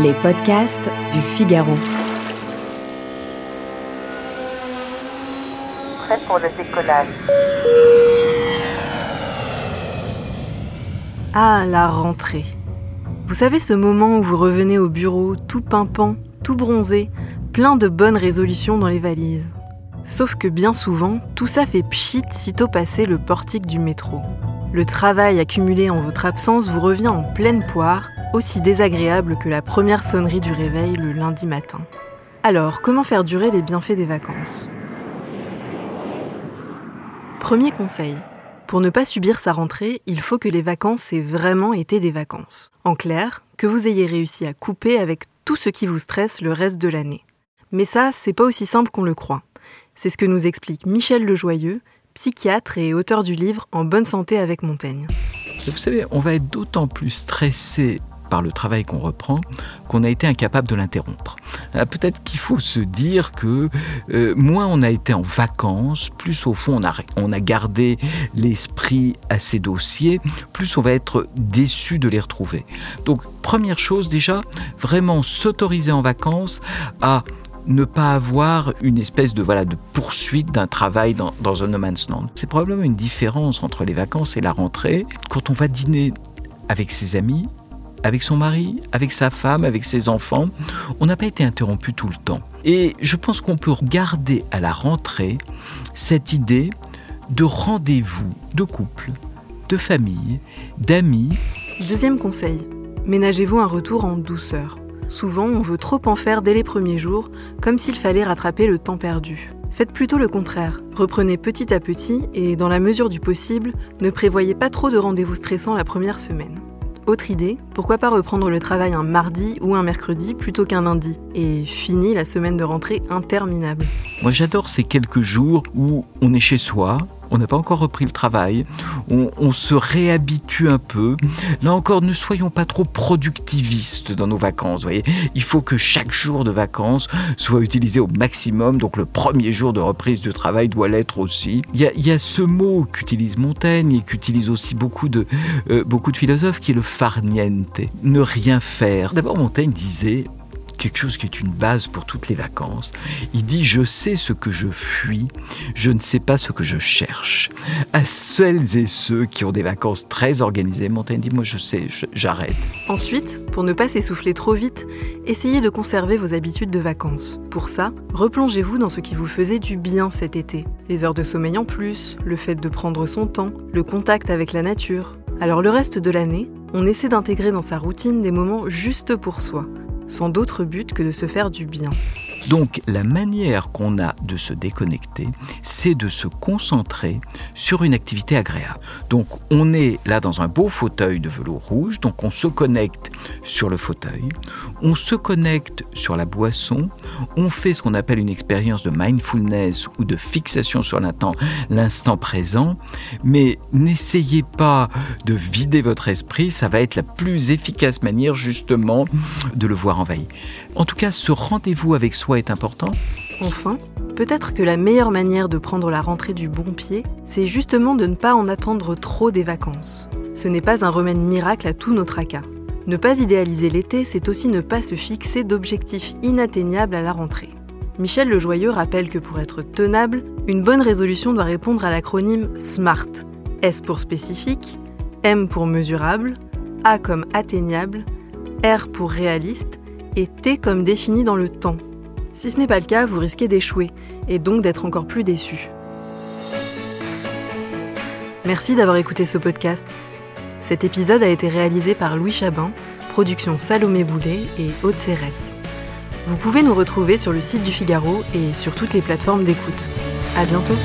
Les podcasts du Figaro. Prêt pour le décollage. Ah, la rentrée. Vous savez ce moment où vous revenez au bureau tout pimpant, tout bronzé, plein de bonnes résolutions dans les valises. Sauf que bien souvent, tout ça fait pchit sitôt passé le portique du métro. Le travail accumulé en votre absence vous revient en pleine poire, aussi désagréable que la première sonnerie du réveil le lundi matin. Alors, comment faire durer les bienfaits des vacances? Premier conseil. Pour ne pas subir sa rentrée, il faut que les vacances aient vraiment été des vacances. En clair, que vous ayez réussi à couper avec tout ce qui vous stresse le reste de l'année. Mais ça, c'est pas aussi simple qu'on le croit. C'est ce que nous explique Michel Lejoyeux, psychiatre et auteur du livre En bonne santé avec Montaigne. Vous savez, on va être d'autant plus stressé par le travail qu'on reprend qu'on a été incapable de l'interrompre. Euh, peut-être qu'il faut se dire que euh, moins on a été en vacances, plus au fond on a, gardé l'esprit à ces dossiers, plus on va être déçu de les retrouver. Donc première chose déjà, vraiment s'autoriser en vacances à ne pas avoir une espèce de voilà de poursuite d'un travail dans, dans un no man's land. C'est probablement une différence entre les vacances et la rentrée. Quand on va dîner avec ses amis, avec son mari, avec sa femme, avec ses enfants, on n'a pas été interrompu tout le temps. Et je pense qu'on peut garder à la rentrée cette idée de rendez-vous de couple, de famille, d'amis. Deuxième conseil, ménagez-vous un retour en douceur. Souvent, on veut trop en faire dès les premiers jours, comme s'il fallait rattraper le temps perdu. Faites plutôt le contraire. Reprenez petit à petit et, dans la mesure du possible, ne prévoyez pas trop de rendez-vous stressants la première semaine. Autre idée, pourquoi pas reprendre le travail un mardi ou un mercredi plutôt qu'un lundi Et fini la semaine de rentrée interminable. Moi j'adore ces quelques jours où on est chez soi, on n'a pas encore repris le travail, on, se réhabitue un peu. Là encore, ne soyons pas trop productivistes dans nos vacances. Voyez, il faut que chaque jour de vacances soit utilisé au maximum. Donc le premier jour de reprise de travail doit l'être aussi. Il y, a, ce mot qu'utilise Montaigne et qu'utilisent aussi beaucoup de, euh, beaucoup de philosophes qui est le farniente, ne rien faire. D'abord, Montaigne disait quelque chose qui est une base pour toutes les vacances. Il dit Je sais ce que je fuis, je ne sais pas ce que je cherche. À celles et ceux qui ont des vacances très organisées, Montaigne dit Moi je sais, j'arrête. Ensuite, pour ne pas s'essouffler trop vite, essayez de conserver vos habitudes de vacances. Pour ça, replongez-vous dans ce qui vous faisait du bien cet été. Les heures de sommeil en plus, le fait de prendre son temps, le contact avec la nature. Alors le reste de l'année, on essaie d'intégrer dans sa routine des moments juste pour soi sans d'autre but que de se faire du bien. Donc la manière qu'on a de se déconnecter, c'est de se concentrer sur une activité agréable. Donc on est là dans un beau fauteuil de velours rouge, donc on se connecte sur le fauteuil, on se connecte sur la boisson, on fait ce qu'on appelle une expérience de mindfulness ou de fixation sur l'instant présent, mais n'essayez pas de vider votre esprit, ça va être la plus efficace manière justement de le voir envahi. En tout cas, ce rendez-vous avec soi est important? Enfin, peut-être que la meilleure manière de prendre la rentrée du bon pied, c'est justement de ne pas en attendre trop des vacances. Ce n'est pas un remède miracle à tous nos tracas. Ne pas idéaliser l'été, c'est aussi ne pas se fixer d'objectifs inatteignables à la rentrée. Michel Lejoyeux rappelle que pour être tenable, une bonne résolution doit répondre à l'acronyme SMART. S pour spécifique, M pour mesurable, A comme atteignable, R pour réaliste et T comme défini dans le temps. Si ce n'est pas le cas, vous risquez d'échouer et donc d'être encore plus déçu. Merci d'avoir écouté ce podcast. Cet épisode a été réalisé par Louis Chabin, production Salomé Boulet et Haute Cérès. Vous pouvez nous retrouver sur le site du Figaro et sur toutes les plateformes d'écoute. À bientôt!